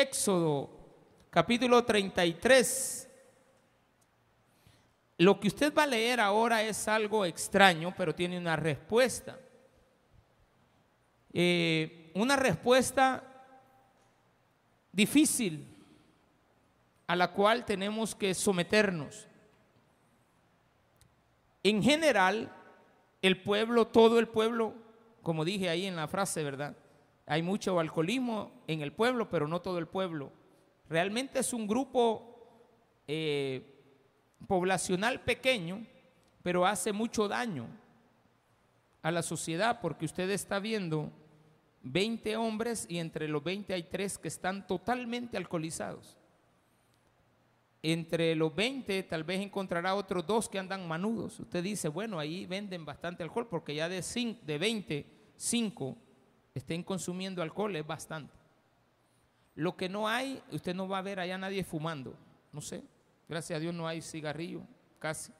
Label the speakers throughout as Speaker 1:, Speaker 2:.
Speaker 1: Éxodo capítulo 33. Lo que usted va a leer ahora es algo extraño, pero tiene una respuesta. Eh, una respuesta difícil a la cual tenemos que someternos. En general, el pueblo, todo el pueblo, como dije ahí en la frase, ¿verdad? Hay mucho alcoholismo en el pueblo, pero no todo el pueblo. Realmente es un grupo eh, poblacional pequeño, pero hace mucho daño a la sociedad porque usted está viendo 20 hombres y entre los 20 hay tres que están totalmente alcoholizados. Entre los 20 tal vez encontrará otros dos que andan manudos. Usted dice, bueno, ahí venden bastante alcohol porque ya de, de 20, 5 estén consumiendo alcohol es bastante. Lo que no hay, usted no va a ver allá nadie fumando. No sé, gracias a Dios no hay cigarrillo, casi.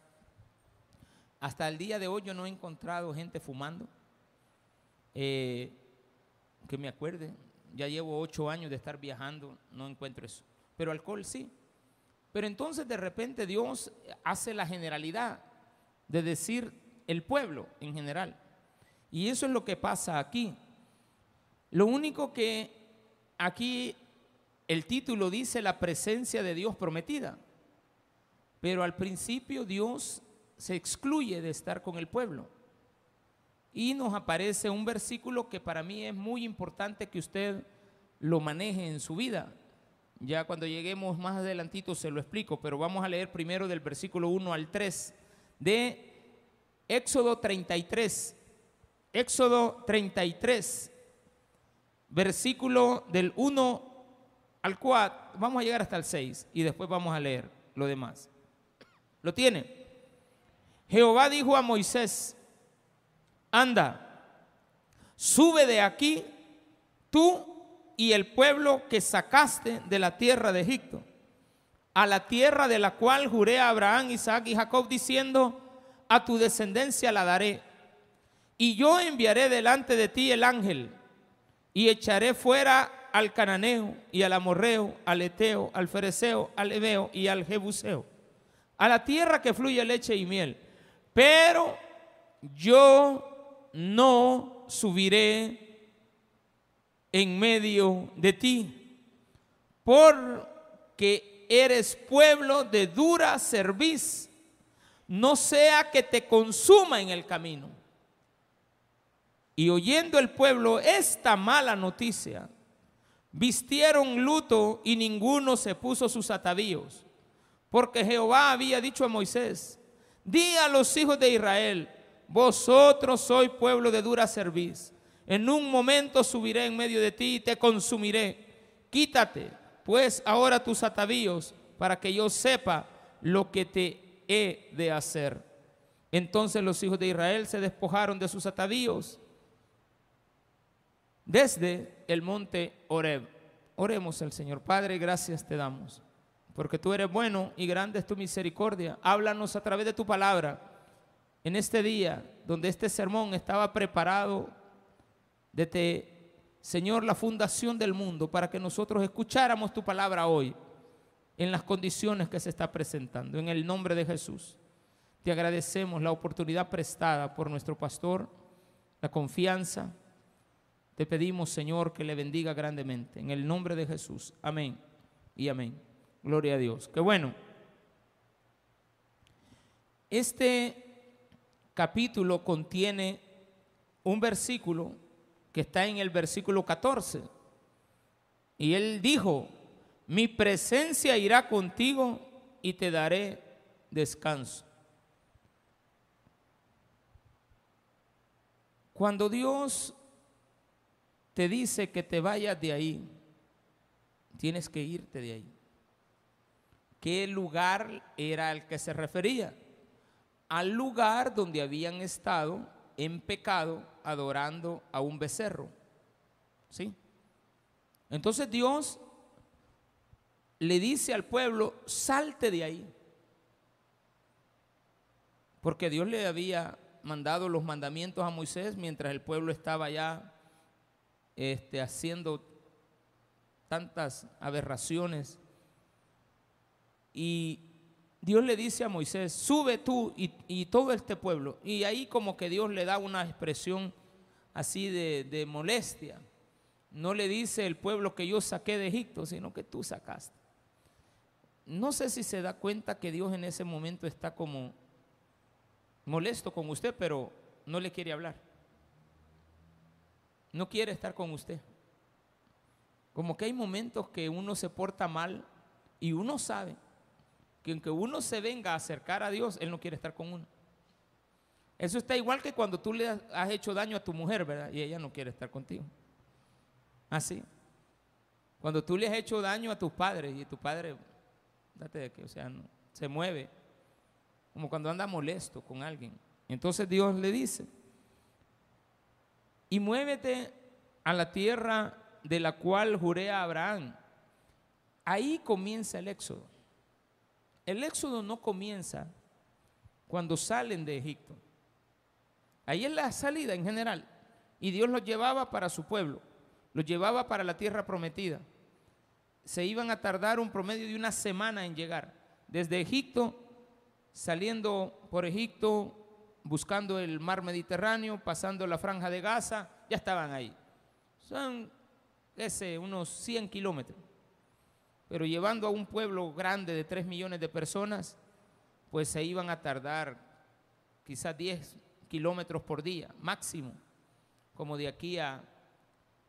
Speaker 1: Hasta el día de hoy yo no he encontrado gente fumando. Eh, que me acuerde, ya llevo ocho años de estar viajando, no encuentro eso. Pero alcohol sí. Pero entonces de repente Dios hace la generalidad de decir el pueblo en general. Y eso es lo que pasa aquí. Lo único que aquí el título dice la presencia de Dios prometida. Pero al principio Dios se excluye de estar con el pueblo. Y nos aparece un versículo que para mí es muy importante que usted lo maneje en su vida. Ya cuando lleguemos más adelantito se lo explico, pero vamos a leer primero del versículo 1 al 3 de Éxodo 33. Éxodo 33, versículo del 1 al 4, vamos a llegar hasta el 6 y después vamos a leer lo demás. ¿Lo tiene? Jehová dijo a Moisés, anda, sube de aquí tú y el pueblo que sacaste de la tierra de Egipto, a la tierra de la cual juré a Abraham, Isaac y Jacob, diciendo, a tu descendencia la daré. Y yo enviaré delante de ti el ángel y echaré fuera al cananeo y al amorreo, al eteo, al fereceo, al ebeo y al jebuseo, a la tierra que fluye leche y miel. Pero yo no subiré en medio de ti, porque eres pueblo de dura cerviz, no sea que te consuma en el camino. Y oyendo el pueblo esta mala noticia, vistieron luto y ninguno se puso sus atavíos, porque Jehová había dicho a Moisés, di a los hijos de Israel, vosotros sois pueblo de dura cerviz en un momento subiré en medio de ti y te consumiré. Quítate, pues, ahora tus atavíos para que yo sepa lo que te he de hacer. Entonces los hijos de Israel se despojaron de sus atavíos desde el monte Oreb. Oremos al Señor. Padre, gracias te damos, porque tú eres bueno y grande es tu misericordia. Háblanos a través de tu palabra en este día donde este sermón estaba preparado desde, Señor, la fundación del mundo para que nosotros escucháramos tu palabra hoy en las condiciones que se está presentando. En el nombre de Jesús, te agradecemos la oportunidad prestada por nuestro pastor, la confianza. Te pedimos, Señor, que le bendiga grandemente. En el nombre de Jesús. Amén y amén. Gloria a Dios. Qué bueno. Este capítulo contiene un versículo que está en el versículo 14. Y él dijo, mi presencia irá contigo y te daré descanso. Cuando Dios te dice que te vayas de ahí, tienes que irte de ahí. ¿Qué lugar era al que se refería? Al lugar donde habían estado en pecado adorando a un becerro. ¿Sí? Entonces Dios le dice al pueblo, salte de ahí. Porque Dios le había mandado los mandamientos a Moisés mientras el pueblo estaba ya este, haciendo tantas aberraciones. Y Dios le dice a Moisés, sube tú y, todo este pueblo. Y ahí como que Dios le da una expresión así de molestia. No le dice el pueblo que yo saqué de Egipto, sino que tú sacaste. No sé si se da cuenta que Dios en ese momento está como molesto con usted, pero no le quiere hablar. No quiere estar con usted. Como que hay momentos que uno se porta mal y uno sabe que aunque uno se venga a acercar a Dios, Él no quiere estar con uno. Eso está igual que cuando tú le has hecho daño a tu mujer, ¿verdad? Y ella no quiere estar contigo. Así. Cuando tú le has hecho daño a tus padres y tu padre, date de que, o sea, se mueve, como cuando anda molesto con alguien. Entonces Dios le dice, y muévete a la tierra de la cual juré a Abraham. Ahí comienza el éxodo. El éxodo no comienza cuando salen de Egipto. Ahí es la salida en general. Y Dios los llevaba para su pueblo, los llevaba para la tierra prometida. Se iban a tardar un promedio de una semana en llegar. Desde Egipto, saliendo por Egipto, buscando el mar Mediterráneo, pasando la franja de Gaza, ya estaban ahí. Son, unos 100 kilómetros pero llevando a un pueblo grande de 3 millones de personas, pues se iban a tardar quizás 10 kilómetros por día, máximo, como de aquí a,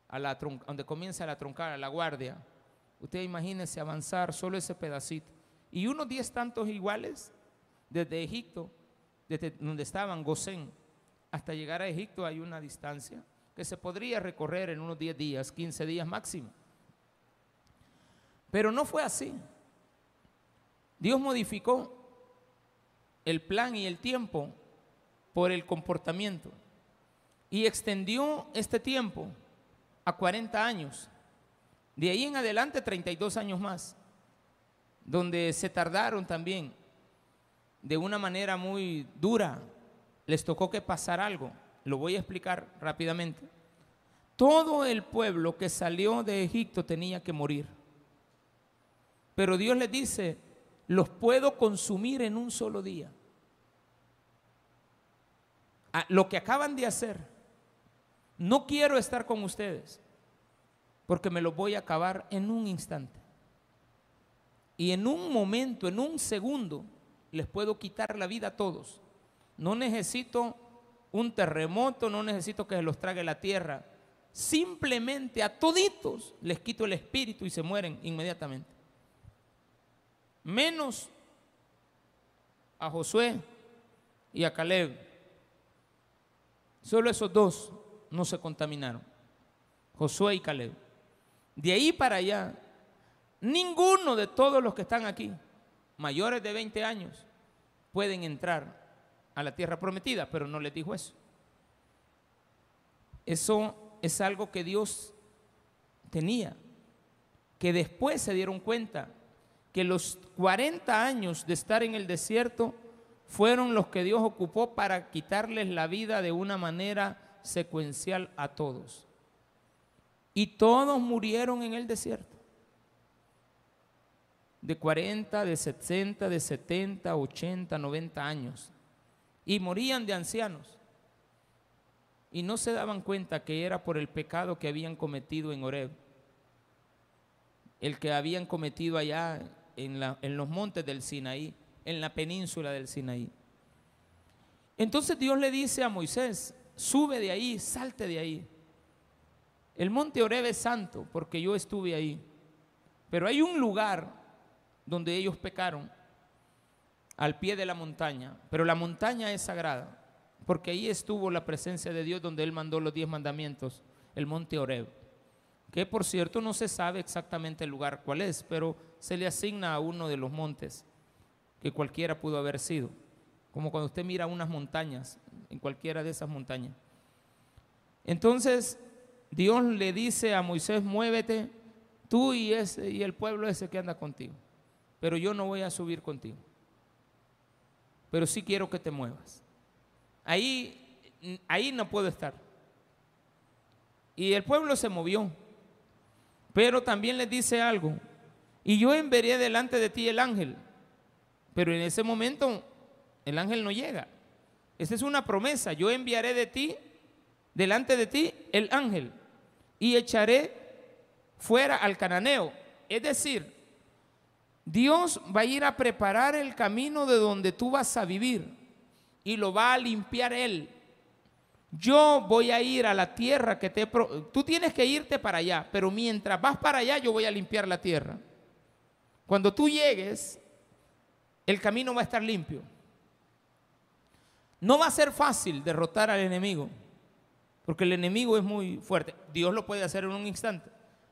Speaker 1: a la donde comienza la troncada, la guardia. Usted imagínese avanzar solo ese pedacito. Y unos 10 tantos iguales desde Egipto, desde donde estaban Gosén, hasta llegar a Egipto hay una distancia que se podría recorrer en unos 10 días, 15 días máximo. Pero no fue así. Dios modificó el plan y el tiempo por el comportamiento y extendió este tiempo a 40 años. De ahí en adelante 32 años más, donde se tardaron también de una manera muy dura. Les tocó que pasar algo. Lo voy a explicar rápidamente. Todo el pueblo que salió de Egipto tenía que morir. Pero Dios les dice, los puedo consumir en un solo día. lo que acaban de hacer, no quiero estar con ustedes, porque me lo voy a acabar en un instante. Y en un momento, en un segundo, les puedo quitar la vida a todos. No necesito un terremoto, no necesito que se los trague la tierra. Simplemente a toditos les quito el espíritu y se mueren inmediatamente menos a Josué y a Caleb. Solo esos dos no se contaminaron, Josué y Caleb. De ahí para allá, ninguno de todos los que están aquí, mayores de 20 años, pueden entrar a la tierra prometida, pero no les dijo eso. Eso es algo que Dios tenía, que después se dieron cuenta que los 40 años de estar en el desierto fueron los que Dios ocupó para quitarles la vida de una manera secuencial a todos. Y todos murieron en el desierto. De 40, de 60, de 70, 80, 90 años. Y morían de ancianos. Y no se daban cuenta que era por el pecado que habían cometido en Oreb. El que habían cometido allá en, los montes del Sinaí, en la península del Sinaí. Entonces Dios le dice a Moisés, sube de ahí, salte de ahí. El monte Oreb es santo porque yo estuve ahí. Pero hay un lugar donde ellos pecaron, al pie de la montaña. Pero la montaña es sagrada porque ahí estuvo la presencia de Dios donde Él mandó los diez mandamientos, el monte Oreb. Que por cierto no se sabe exactamente el lugar cuál es, pero se le asigna a uno de los montes, que cualquiera pudo haber sido. Como cuando usted mira unas montañas, en cualquiera de esas montañas. Entonces, Dios le dice a Moisés, muévete tú y, ese, y el pueblo ese que anda contigo. Pero yo no voy a subir contigo. Pero sí quiero que te muevas. Ahí, ahí no puedo estar. Y el pueblo se movió. Pero también les dice algo. Y yo enviaré delante de ti el ángel. Pero en ese momento el ángel no llega. Esa es una promesa. Yo enviaré de ti, delante de ti, el ángel. Y echaré fuera al cananeo. Es decir, Dios va a ir a preparar el camino de donde tú vas a vivir y lo va a limpiar Él. Yo voy a ir a la tierra que te... Tú tienes que irte para allá, pero mientras vas para allá yo voy a limpiar la tierra. Cuando tú llegues, el camino va a estar limpio. No va a ser fácil derrotar al enemigo, porque el enemigo es muy fuerte. Dios lo puede hacer en un instante.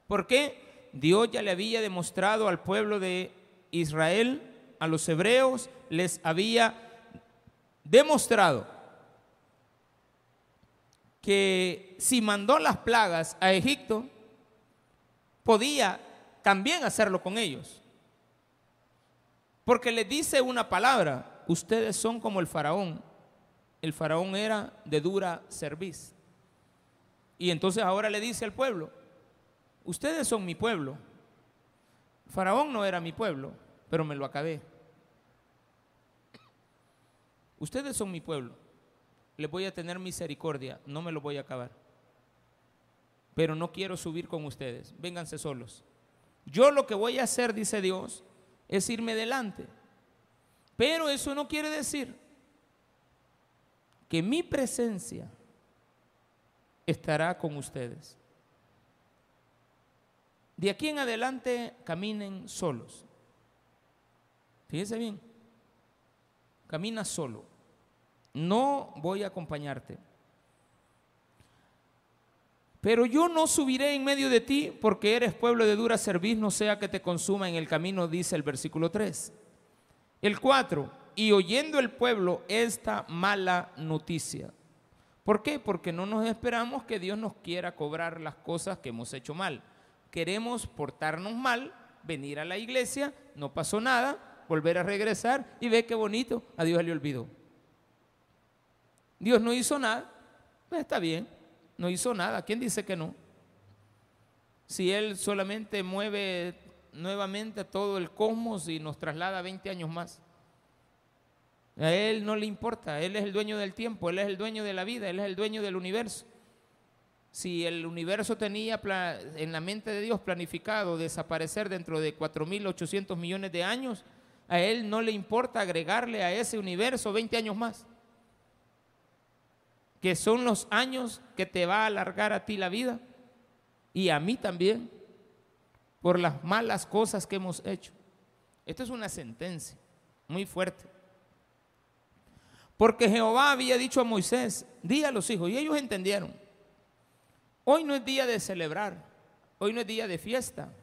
Speaker 1: ¿Por qué? Dios ya le había demostrado al pueblo de Israel, a los hebreos, les había demostrado que si mandó las plagas a Egipto, podía también hacerlo con ellos. Porque le dice una palabra, ustedes son como el faraón. El faraón era de dura cerviz. Y entonces ahora le dice al pueblo, ustedes son mi pueblo. Faraón no era mi pueblo, pero me lo acabé. Ustedes son mi pueblo. Les voy a tener misericordia, no me lo voy a acabar. Pero no quiero subir con ustedes. Vénganse solos. Yo lo que voy a hacer, dice Dios, es irme delante. Pero eso no quiere decir que mi presencia estará con ustedes. De aquí en adelante caminen solos. Fíjense bien, camina solo. No voy a acompañarte. Pero yo no subiré en medio de ti porque eres pueblo de dura cerviz, no sea que te consuma en el camino, dice el versículo 3. El 4, y oyendo el pueblo esta mala noticia. ¿Por qué? Porque no nos esperamos que Dios nos quiera cobrar las cosas que hemos hecho mal. Queremos portarnos mal, venir a la iglesia, no pasó nada, volver a regresar y ve qué bonito, a Dios le olvidó. Dios no hizo nada, pues está bien, no hizo nada. ¿Quién dice que no? Si Él solamente mueve nuevamente todo el cosmos y nos traslada 20 años más. A Él no le importa, Él es el dueño del tiempo, Él es el dueño de la vida, Él es el dueño del universo. Si el universo tenía en la mente de Dios planificado desaparecer dentro de 4.800 millones de años, a Él no le importa agregarle a ese universo 20 años más que son los años que te va a alargar a ti la vida y a mí también por las malas cosas que hemos hecho. Esto es una sentencia muy fuerte. Porque Jehová había dicho a Moisés, di a los hijos, y ellos entendieron, hoy no es día de celebrar, hoy no es día de fiesta.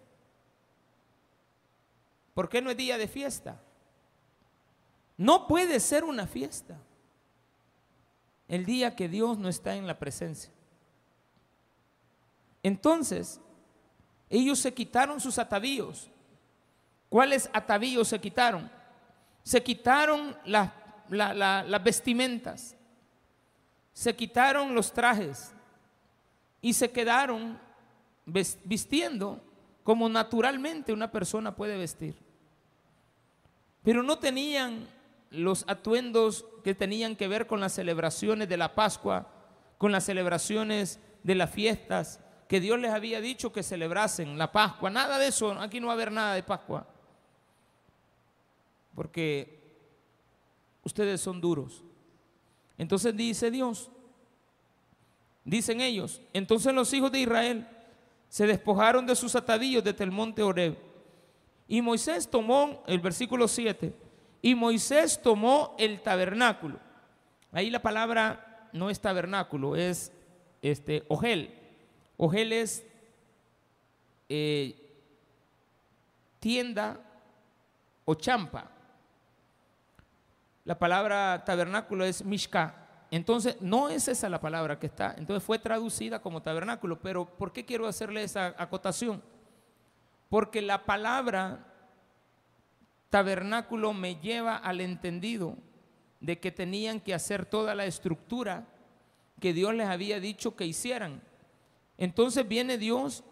Speaker 1: ¿Por qué no es día de fiesta? No puede ser una fiesta el día que Dios no está en la presencia. Entonces, ellos se quitaron sus atavíos. ¿Cuáles atavíos se quitaron? Se quitaron las, las vestimentas, se quitaron los trajes y se quedaron vistiendo como naturalmente una persona puede vestir. Pero no tenían los atuendos que tenían que ver con las celebraciones de la Pascua, con las celebraciones de las fiestas que Dios les había dicho que celebrasen la Pascua. Nada de eso, aquí no va a haber nada de Pascua. Porque ustedes son duros. Entonces dice Dios, dicen ellos, entonces los hijos de Israel se despojaron de sus atadillos desde el monte Oreb. Y Moisés tomó, el versículo 7, y Moisés tomó el tabernáculo. Ahí la palabra no es tabernáculo, es este, ogel. Ogel es eh, tienda o champa. La palabra tabernáculo es mishka. Entonces, no es esa la palabra que está. Entonces fue traducida como tabernáculo. Pero ¿por qué quiero hacerle esa acotación? Porque la palabra tabernáculo me lleva al entendido de que tenían que hacer toda la estructura que Dios les había dicho que hicieran. Entonces viene Dios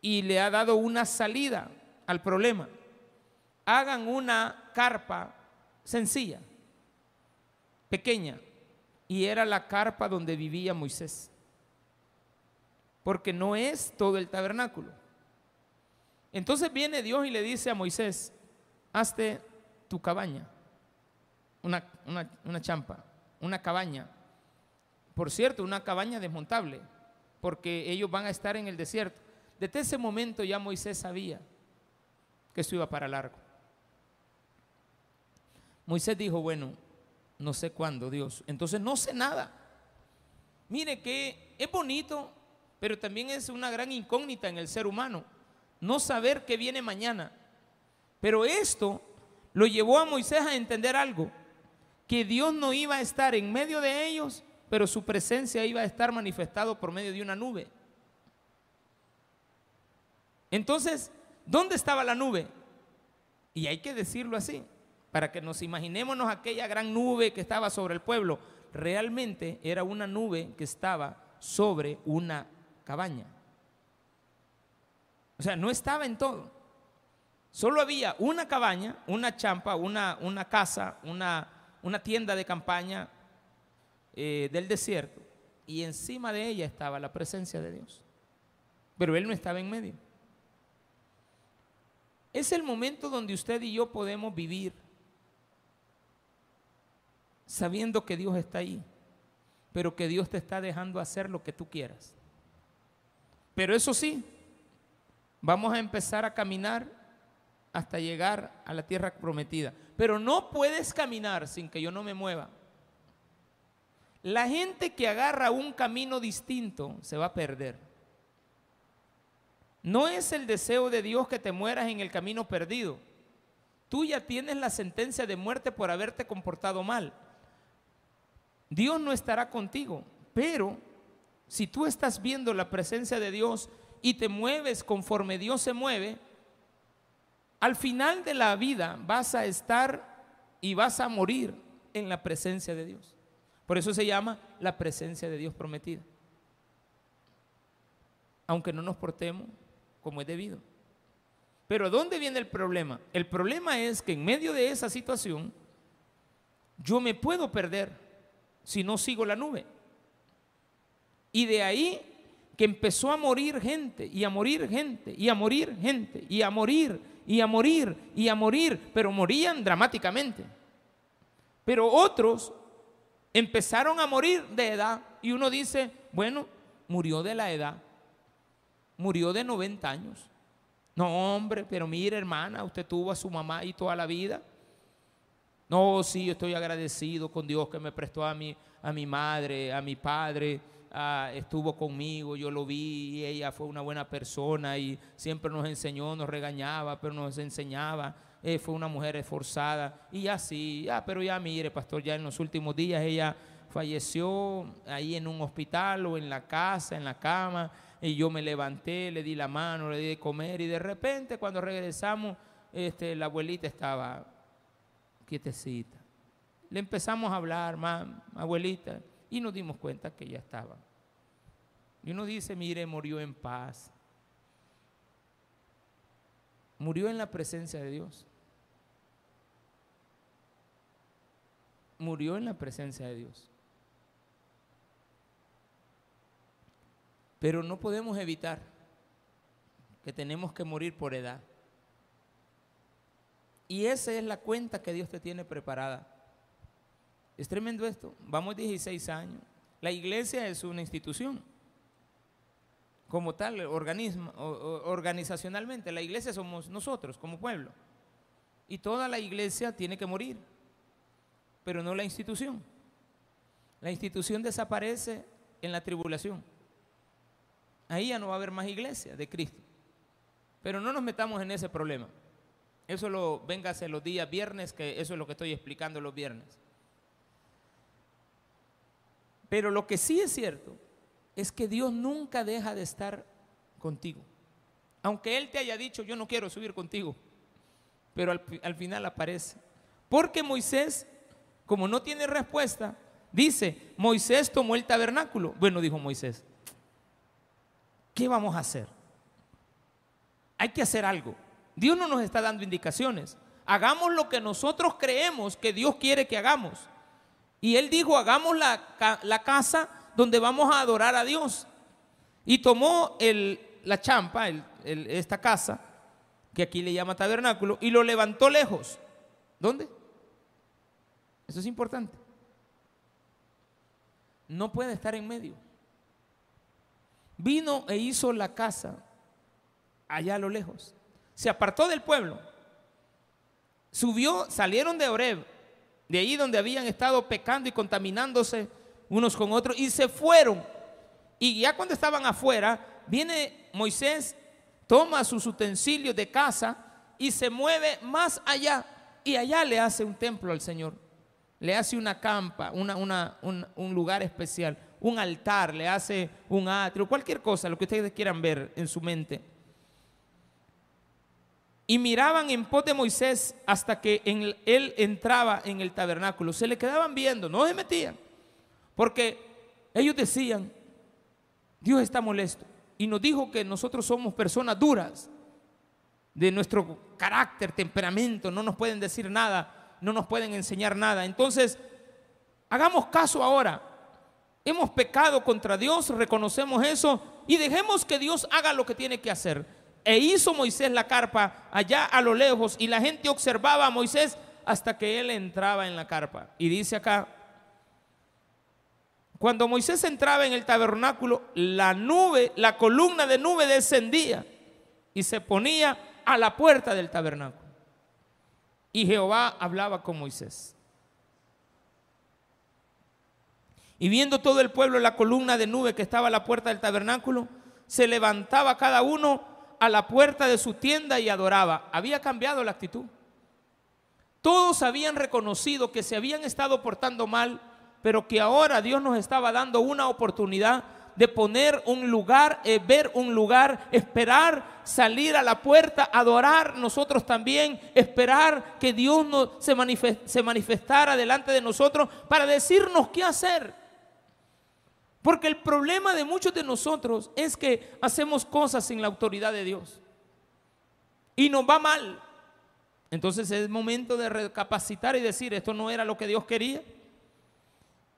Speaker 1: y le ha dado una salida al problema. Hagan una carpa sencilla, pequeña, y era la carpa donde vivía Moisés. Porque no es todo el tabernáculo. Entonces viene Dios y le dice a Moisés, hazte tu cabaña, una, una champa, una cabaña. Por cierto, una cabaña desmontable, porque ellos van a estar en el desierto. Desde ese momento ya Moisés sabía que eso iba para largo. Moisés dijo, bueno, no sé cuándo, Dios. Entonces no sé nada. Mire que es bonito, pero también es una gran incógnita en el ser humano. No saber qué viene mañana. Pero esto lo llevó a Moisés a entender algo, que Dios no iba a estar en medio de ellos, pero su presencia iba a estar manifestado por medio de una nube. Entonces, ¿dónde estaba la nube? Y hay que decirlo así para que nos imaginémonos aquella gran nube que estaba sobre el pueblo. Realmente era una nube que estaba sobre una cabaña. O sea, no estaba en todo. Solo había una cabaña, una champa, una, una casa, una, una, tienda de campaña eh, del desierto. Y encima de ella estaba la presencia de Dios. Pero Él no estaba en medio. Es el momento donde usted y yo podemos vivir sabiendo que Dios está ahí, pero que Dios te está dejando hacer lo que tú quieras. Pero eso sí, vamos a empezar a caminar hasta llegar a la tierra prometida. Pero no puedes caminar sin que yo no me mueva. La gente que agarra un camino distinto se va a perder. No es el deseo de Dios que te mueras en el camino perdido. Tú ya tienes la sentencia de muerte por haberte comportado mal. Dios no estará contigo, pero si tú estás viendo la presencia de Dios y te mueves conforme Dios se mueve, al final de la vida vas a estar y vas a morir en la presencia de Dios. Por eso se llama la presencia de Dios prometida. Aunque no nos portemos como es debido. Pero ¿dónde viene el problema? El problema es que en medio de esa situación yo me puedo perder si no sigo la nube. Y de ahí que empezó a morir gente y a morir gente y a morir gente y a morir y a morir y a morir, pero morían dramáticamente. Pero otros empezaron a morir de edad y uno dice, bueno, murió de la edad, murió de 90 años. No, hombre, pero mire hermana, usted tuvo a su mamá ahí toda la vida. No, sí, yo estoy agradecido con Dios que me prestó a mi, a mi madre, a mi padre, estuvo conmigo, yo lo vi, y ella fue una buena persona y siempre nos enseñó, nos regañaba, pero nos enseñaba. Eh, fue una mujer esforzada y así, ya, pero ya mire, pastor, ya en los últimos días ella falleció ahí en un hospital o en la casa, en la cama, y yo me levanté, le di la mano, le di de comer y de repente cuando regresamos, este, la abuelita estaba Le empezamos a hablar, más abuelita, y nos dimos cuenta que ya estaba. Y uno dice, mire, murió en paz. Murió en la presencia de Dios. Murió en la presencia de Dios. Pero no podemos evitar que tenemos que morir por edad. Y esa es la cuenta que Dios te tiene preparada. Es tremendo esto. Vamos 16 años. La iglesia es una institución. Como tal, organismo, organizacionalmente, la iglesia somos nosotros como pueblo. Y toda la iglesia tiene que morir, pero no la institución. La institución desaparece en la tribulación. Ahí ya no va a haber más iglesia de Cristo. Pero no nos metamos en ese problema. Eso lo véngase los días viernes, que eso es lo que estoy explicando los viernes. Pero lo que sí es cierto es que Dios nunca deja de estar contigo. Aunque Él te haya dicho, yo no quiero subir contigo, pero al, al final aparece. Porque Moisés, como no tiene respuesta, dice, Moisés tomó el tabernáculo. Bueno, dijo Moisés, ¿qué vamos a hacer? hay que hacer algo. Dios no nos está dando indicaciones. Hagamos lo que nosotros creemos que Dios quiere que hagamos. Y Él dijo, hagamos la, la casa donde vamos a adorar a Dios. Y tomó el, la champa, esta casa, que aquí le llama tabernáculo, y lo levantó lejos. ¿Dónde? Eso es importante. No puede estar en medio. Vino e hizo la casa allá a lo lejos. Se apartó del pueblo. Subió, salieron de Oreb, de ahí donde habían estado pecando y contaminándose unos con otros, y se fueron. Y ya cuando estaban afuera, viene Moisés, toma sus utensilios de casa y se mueve más allá. Y allá le hace un templo al Señor. Le hace una campa, una, un, un lugar especial, un altar, le hace un atrio, cualquier cosa, lo que ustedes quieran ver en su mente y miraban en pos de Moisés hasta que él entraba en el tabernáculo. Se le quedaban viendo, no se metían, porque ellos decían, Dios está molesto y nos dijo que nosotros somos personas duras de nuestro carácter, temperamento, no nos pueden decir nada, no nos pueden enseñar nada. Entonces, hagamos caso ahora. Hemos pecado contra Dios, reconocemos eso y dejemos que Dios haga lo que tiene que hacer. E hizo Moisés la carpa allá a lo lejos y la gente observaba a Moisés hasta que él entraba en la carpa. Y dice acá, cuando Moisés entraba en el tabernáculo, la nube, la columna de nube descendía y se ponía a la puerta del tabernáculo. Y Jehová hablaba con Moisés. Y viendo todo el pueblo la columna de nube que estaba a la puerta del tabernáculo, se levantaba cada uno a la puerta de su tienda y adoraba. Había cambiado la actitud. Todos habían reconocido que se habían estado portando mal, pero que ahora Dios nos estaba dando una oportunidad de poner un lugar, eh, ver un lugar, esperar, salir a la puerta, adorar nosotros también, esperar que Dios se, se manifestara delante de nosotros para decirnos qué hacer. Porque el problema de muchos de nosotros es que hacemos cosas sin la autoridad de Dios. Y nos va mal. Entonces es momento de recapacitar y decir, esto no era lo que Dios quería.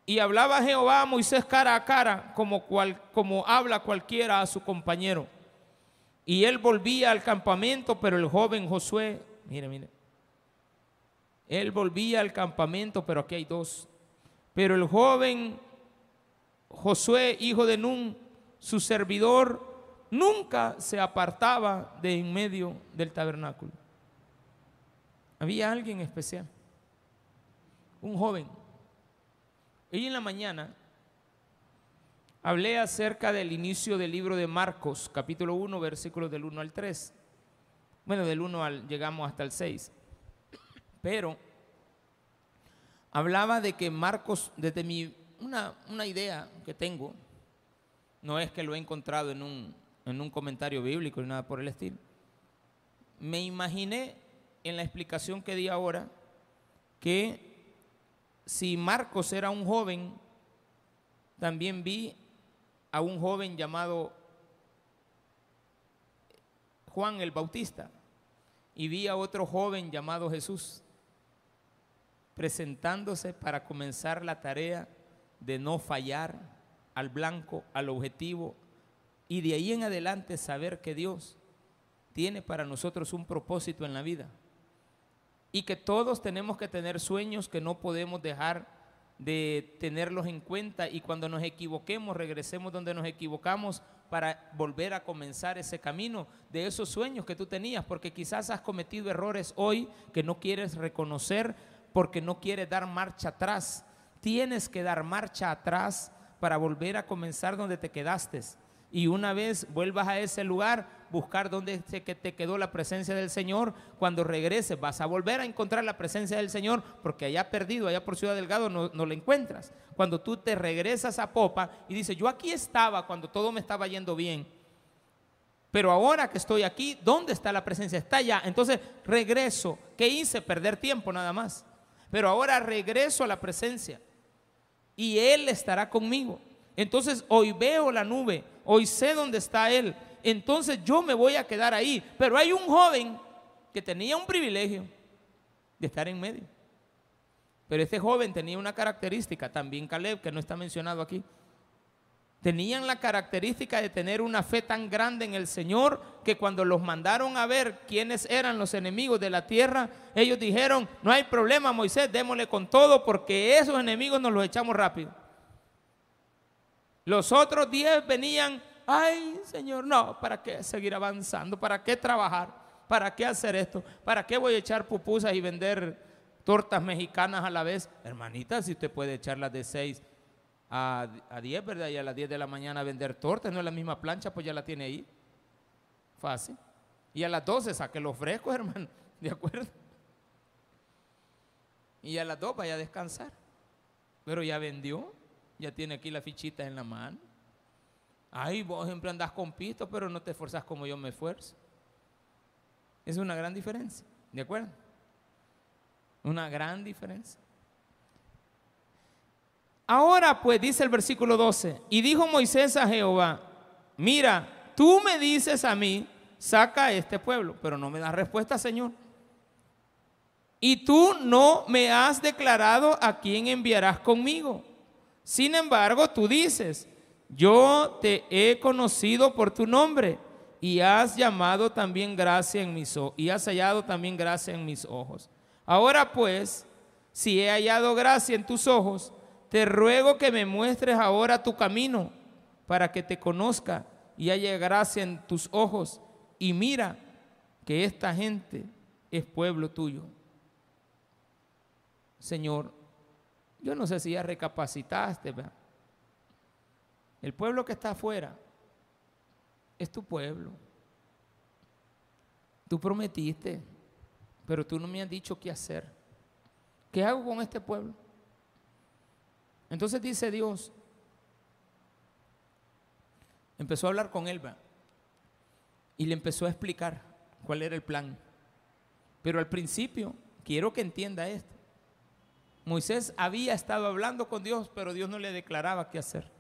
Speaker 1: Y hablaba Jehová a Moisés cara a cara, como, cual, como habla cualquiera a su compañero. Y él volvía al campamento, pero el joven Josué, mire, mire, él volvía al campamento, pero aquí hay dos. Pero el joven Josué, hijo de Nun, su servidor, nunca se apartaba de en medio del tabernáculo. Había alguien especial, un joven. Y en la mañana hablé acerca del inicio del libro de Marcos, capítulo 1, versículos del 1 al 3. Bueno, del 1 al, llegamos hasta el 6. Pero hablaba de que Marcos, desde mi una, idea que tengo, no es que lo he encontrado en un, en un comentario bíblico ni nada por el estilo. Me imaginé en la explicación que di ahora que si Marcos era un joven, también vi a un joven llamado Juan el Bautista y vi a otro joven llamado Jesús presentándose para comenzar la tarea de no fallar al blanco, al objetivo, y de ahí en adelante saber que Dios tiene para nosotros un propósito en la vida. Y que todos tenemos que tener sueños que no podemos dejar de tenerlos en cuenta y cuando nos equivoquemos, regresemos donde nos equivocamos para volver a comenzar ese camino de esos sueños que tú tenías, porque quizás has cometido errores hoy que no quieres reconocer porque no quieres dar marcha atrás tienes que dar marcha atrás para volver a comenzar donde te quedaste. Y una vez vuelvas a ese lugar, buscar donde te quedó la presencia del Señor. Cuando regreses vas a volver a encontrar la presencia del Señor porque allá perdido, allá por Ciudad Delgado no, no la encuentras. Cuando tú te regresas a Popa y dices, yo aquí estaba cuando todo me estaba yendo bien. Pero ahora que estoy aquí, ¿dónde está la presencia? Está allá. Entonces regreso. ¿Qué hice? Perder tiempo nada más. Pero ahora regreso a la presencia y Él estará conmigo. Entonces hoy veo la nube, hoy sé dónde está Él entonces yo me voy a quedar ahí. Pero hay un joven que tenía un privilegio de estar en medio. Pero este joven tenía una característica, también Caleb, que no está mencionado aquí. Tenían la característica de tener una fe tan grande en el Señor que cuando los mandaron a ver quiénes eran los enemigos de la tierra, ellos dijeron, no hay problema Moisés, démosle con todo porque esos enemigos nos los echamos rápido. Los otros diez venían, ay Señor, no, ¿para qué seguir avanzando? ¿Para qué trabajar? ¿Para qué hacer esto? ¿Para qué voy a echar pupusas y vender tortas mexicanas a la vez? Hermanita, si usted puede echarlas de seis a, a 10, ¿verdad? Y a las 10 de la mañana vender tortas, no es la misma plancha, pues ya la tiene ahí. Fácil. Y a las 12 saque los frescos, hermano. ¿De acuerdo? Y a las 2 vaya a descansar. Pero ya vendió, ya tiene aquí la fichita en la mano. Ay, vos siempre andás con pisto, pero no te esforzas como yo me esfuerzo. Es una gran diferencia, ¿de acuerdo? Una gran diferencia. Ahora pues dice el versículo 12, y dijo Moisés a Jehová, mira, tú me dices a mí, saca a este pueblo, pero no me das respuesta, Señor. Y tú no me has declarado a quién enviarás conmigo. Sin embargo, tú dices, yo te he conocido por tu nombre y has llamado también gracia en mis ojos y has hallado también gracia en mis ojos. Ahora pues, si he hallado gracia en tus ojos, te ruego que me muestres ahora tu camino para que te conozca y haya gracia en tus ojos. Y mira que esta gente es pueblo tuyo. Señor, yo no sé si ya recapacitaste. El pueblo que está afuera es tu pueblo. Tú prometiste, pero tú no me has dicho qué hacer. ¿Qué hago con este pueblo? Entonces dice Dios, empezó a hablar con él y le empezó a explicar cuál era el plan. Pero al principio, quiero que entienda esto. Moisés había estado hablando con Dios, pero Dios no le declaraba qué hacer.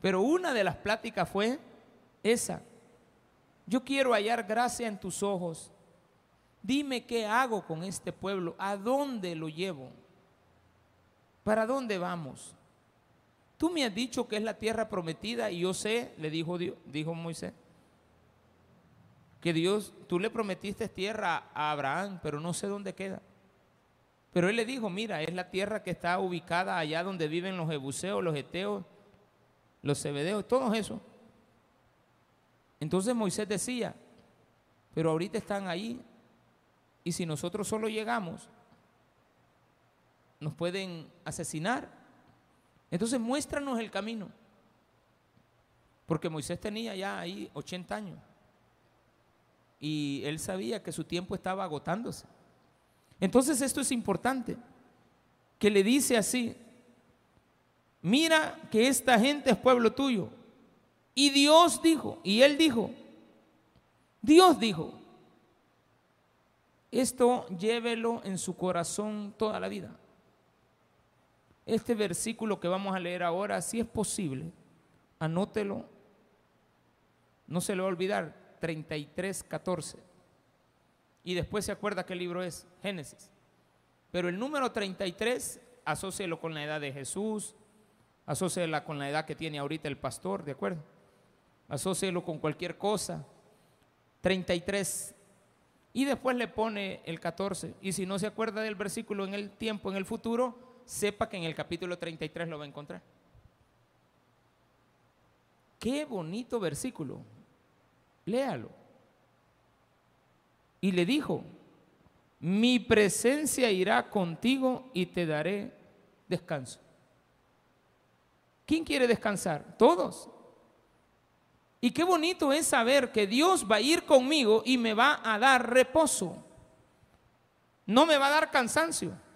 Speaker 1: Pero una de las pláticas fue esa. Yo quiero hallar gracia en tus ojos. Dime qué hago con este pueblo, a dónde lo llevo. ¿Para dónde vamos? Tú me has dicho que es la tierra prometida y yo sé, le dijo Dios, dijo Moisés, que Dios, tú le prometiste tierra a Abraham, pero no sé dónde queda. Pero él le dijo, mira, es la tierra que está ubicada allá donde viven los jebuseos, los eteos, los cebedeos, todos eso. Entonces Moisés decía, pero ahorita están ahí y si nosotros solo llegamos, nos pueden asesinar. Entonces muéstranos el camino. Porque Moisés tenía ya ahí 80 años. Y él sabía que su tiempo estaba agotándose. Entonces esto es importante. Que le dice así, mira que esta gente es pueblo tuyo. Y Dios dijo, y él dijo, Dios dijo, esto llévelo en su corazón toda la vida este versículo que vamos a leer ahora, si es posible, anótelo, no se lo va a olvidar, 33, 14. Y después se acuerda qué libro es, Génesis. Pero el número 33, asócielo con la edad de Jesús, asóciela con la edad que tiene ahorita el pastor, ¿de acuerdo? Asócielo con cualquier cosa. 33. Y después le pone el 14. Y si no se acuerda del versículo en el tiempo, en el futuro, sepa que en el capítulo 33 lo va a encontrar. Qué bonito versículo. Léalo. Y le dijo, mi presencia irá contigo y te daré descanso. ¿Quién quiere descansar? Todos. Y qué bonito es saber que Dios va a ir conmigo y me va a dar reposo. No me va a dar cansancio.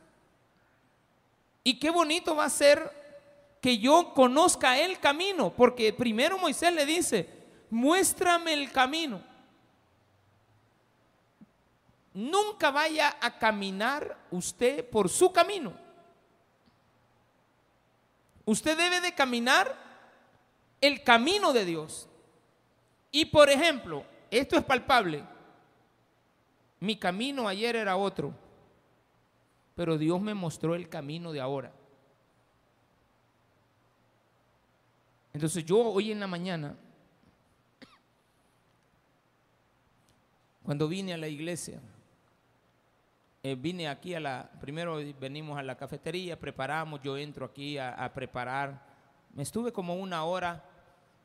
Speaker 1: Y qué bonito va a ser que yo conozca el camino, porque primero Moisés le dice, muéstrame el camino. Nunca vaya a caminar usted por su camino. Usted debe de caminar el camino de Dios. Y por ejemplo, esto es palpable. Mi camino ayer era otro, pero Dios me mostró el camino de ahora. Entonces yo hoy en la mañana, cuando vine a la iglesia, eh, vine aquí a la, primero venimos a la cafetería, preparamos, yo entro aquí a, a preparar. Me estuve como una hora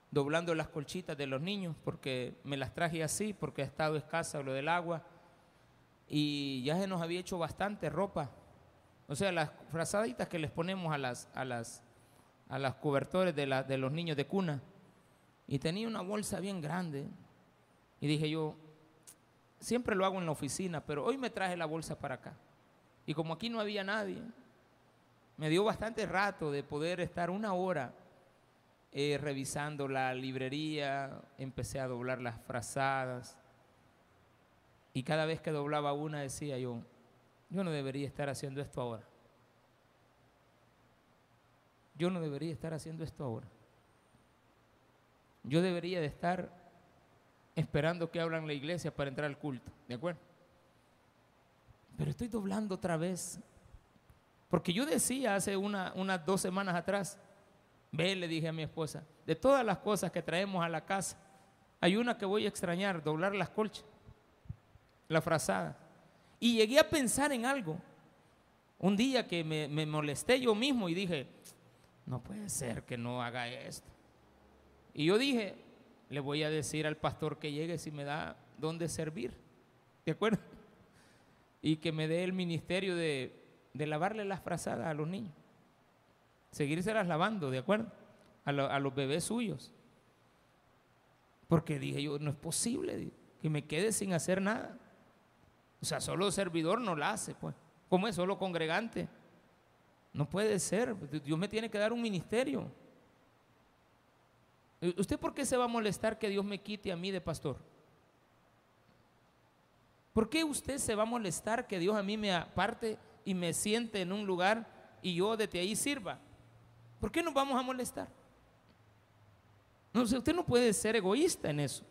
Speaker 1: doblando las colchitas de los niños porque me las traje así, porque ha estado escasa lo del agua. Y ya se nos había hecho bastante ropa. O sea, las frazaditas que les ponemos a las, a las a los cobertores de, la, de los niños de cuna y tenía una bolsa bien grande. Y dije yo, siempre lo hago en la oficina, pero hoy me traje la bolsa para acá. Y como aquí no había nadie, me dio bastante rato de poder estar una hora eh, revisando la librería, empecé a doblar las frazadas. Y cada vez que doblaba una decía yo, yo no debería estar haciendo esto ahora yo no debería estar haciendo esto ahora. Yo debería de estar esperando que hablan la iglesia para entrar al culto, ¿de acuerdo? Pero estoy doblando otra vez. Porque yo decía hace unas dos semanas atrás, ve, le dije a mi esposa, de todas las cosas que traemos a la casa, hay una que voy a extrañar, doblar las colchas, la frazada. Y llegué a pensar en algo. Un día que me, molesté yo mismo y dije, no puede ser que no haga esto. Y yo dije, le voy a decir al pastor que llegue si me da dónde servir. ¿De acuerdo? Y que me dé el ministerio de, lavarle las frazadas a los niños. Seguírselas lavando, ¿de acuerdo? A, los bebés suyos. Porque dije yo, no es posible que me quede sin hacer nada. O sea, solo servidor no la hace, pues. ¿Cómo es? Solo congregante. No puede ser. Dios me tiene que dar un ministerio. ¿Usted por qué se va a molestar que Dios me quite a mí de pastor? ¿Por qué usted se va a molestar que Dios a mí me aparte y me siente en un lugar y yo desde ahí sirva? ¿Por qué nos vamos a molestar? No usted no puede ser egoísta en eso.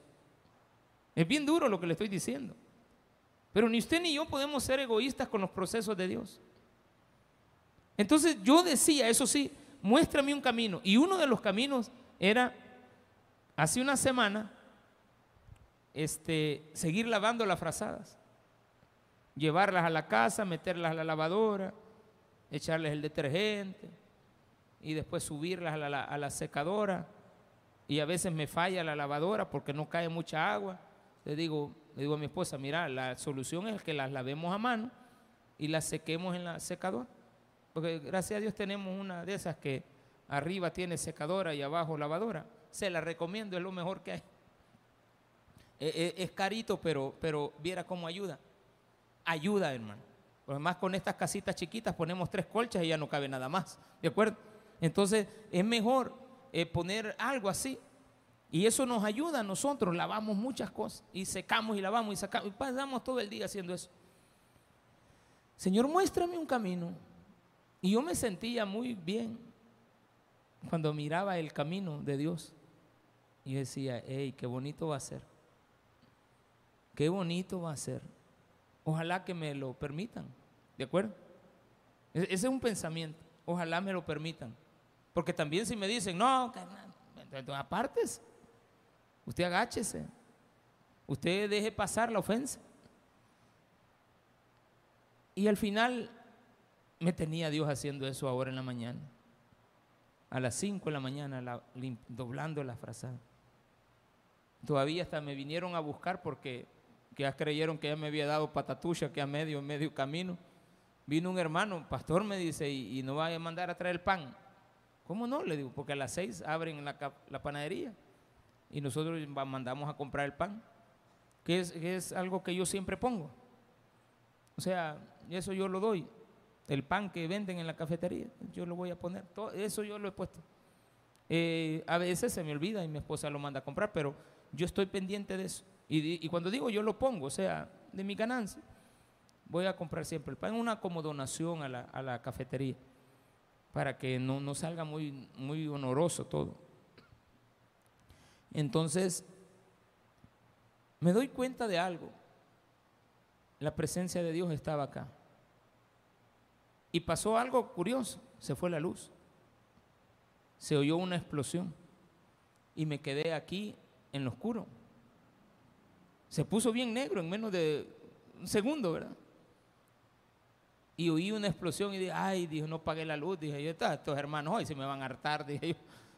Speaker 1: Es bien duro lo que le estoy diciendo. Pero ni usted ni yo podemos ser egoístas con los procesos de Dios. Entonces yo decía, eso sí, muéstrame un camino. Y uno de los caminos era, hace una semana, este, seguir lavando las frazadas. Llevarlas a la casa, meterlas a la lavadora, echarles el detergente y después subirlas a la, a la secadora. Y a veces me falla la lavadora porque no cae mucha agua. Le digo, le digo a mi esposa, mira, la solución es que las lavemos a mano y las sequemos en la secadora. Porque gracias a Dios tenemos una de esas que arriba tiene secadora y abajo lavadora. Se la recomiendo, es lo mejor que hay. E, e, es, carito, pero, pero viera cómo ayuda. Ayuda, hermano. Además, con estas casitas chiquitas ponemos tres colchas y ya no cabe nada más. ¿De acuerdo? Entonces, es mejor eh, poner algo así. Y eso nos ayuda a nosotros. Lavamos muchas cosas. Y secamos y lavamos y sacamos. Y pasamos todo el día haciendo eso. Señor, muéstrame un camino y yo me sentía muy bien cuando miraba el camino de Dios. Y decía, hey, qué bonito va a ser. Qué bonito va a ser. Ojalá que me lo permitan. ¿De acuerdo? E-, ese es un pensamiento. Ojalá me lo permitan. Porque también si me dicen, no, apartes. Usted agáchese. Usted deje pasar la ofensa. Y al final me tenía Dios haciendo eso ahora en la mañana. A las 5 de la mañana, doblando la frazada. Todavía hasta me vinieron a buscar porque ya creyeron que ya me había dado patatucha, que a medio, medio camino. Vino un hermano, pastor me dice, y, no va a mandar a traer el pan. ¿Cómo no? Le digo, porque a las 6 abren la, panadería y nosotros mandamos a comprar el pan, que es, es algo que yo siempre pongo. O sea, eso yo lo doy el pan que venden en la cafetería, yo lo voy a poner, todo eso yo lo he puesto. Eh, a veces se me olvida y mi esposa lo manda a comprar, pero yo estoy pendiente de eso. Y, cuando digo yo lo pongo, o sea, de mi ganancia, voy a comprar siempre el pan, una como donación a la, cafetería, para que no, no salga muy, muy honoroso todo. Entonces, me doy cuenta de algo. La presencia de Dios estaba acá. Y pasó algo curioso, se fue la luz. Se oyó una explosión y me quedé aquí en lo oscuro. Se puso bien negro en menos de un segundo, ¿verdad? Y oí una explosión y dije, ay, dijo, no pagué la luz. Dije, yo, estos hermanos hoy se me van a hartar. Dije yo,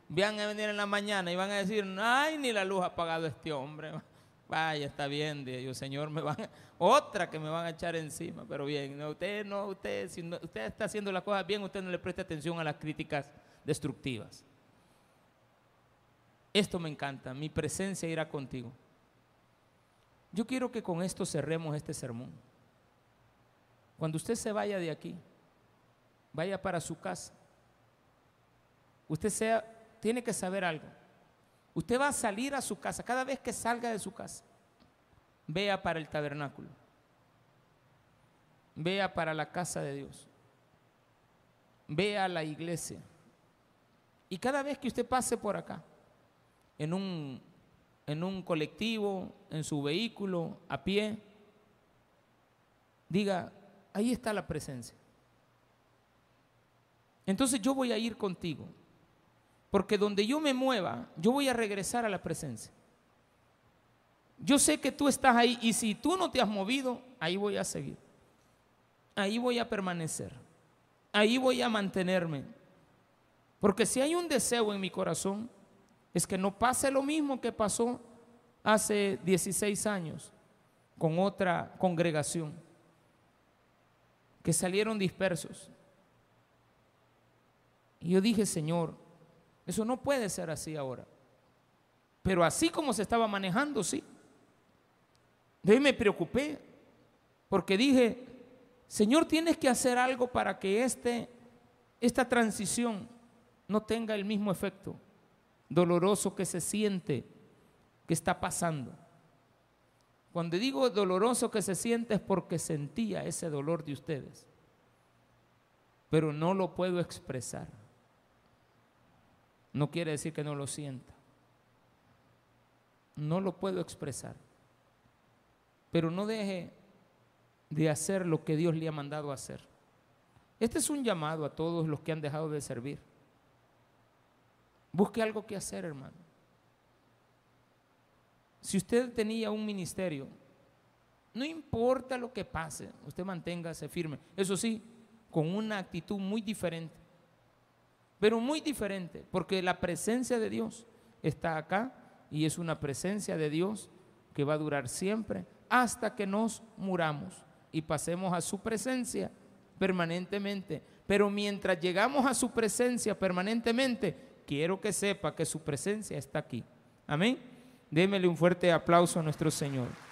Speaker 1: van a venir en la mañana y van a decir, ay, ni la luz ha pagado este hombre. Vaya, está bien, dije yo, Señor, me van otra que me van a echar encima, pero bien, usted no, usted, si usted está haciendo las cosas bien, usted no le preste atención a las críticas destructivas. Esto me encanta, mi presencia irá contigo. Yo quiero que con esto cerremos este sermón. Cuando usted se vaya de aquí, vaya para su casa. Usted sea, tiene que saber algo. Usted va a salir a su casa. Cada vez que salga de su casa, vea para el tabernáculo. Vea para la casa de Dios. Vea la iglesia. Y cada vez que usted pase por acá, en un, en un colectivo, en su vehículo, a pie, diga, ahí está la presencia. Entonces yo voy a ir contigo, porque donde yo me mueva, yo voy a regresar a la presencia. Yo sé que tú estás ahí y si tú no te has movido, ahí voy a seguir. Ahí voy a permanecer. Ahí voy a mantenerme. Porque si hay un deseo en mi corazón, es que no pase lo mismo que pasó hace 16 años con otra congregación que salieron dispersos. Y yo dije, Señor, eso no puede ser así ahora. Pero así como se estaba manejando, sí. De ahí me preocupé, porque dije, Señor, tienes que hacer algo para que este, esta transición no tenga el mismo efecto doloroso que se siente que está pasando. Cuando digo doloroso que se siente es porque sentía ese dolor de ustedes, pero no lo puedo expresar. No quiere decir que no lo sienta. No lo puedo expresar. Pero no deje de hacer lo que Dios le ha mandado hacer. Este es un llamado a todos los que han dejado de servir. Busque algo que hacer, hermano. Si usted tenía un ministerio, no importa lo que pase, usted manténgase firme. Eso sí, con una actitud muy diferente. Pero muy diferente, porque la presencia de Dios está acá y es una presencia de Dios que va a durar siempre hasta que nos muramos y pasemos a su presencia permanentemente. Pero mientras llegamos a su presencia permanentemente, quiero que sepa que su presencia está aquí. Amén. Démele un fuerte aplauso a nuestro Señor.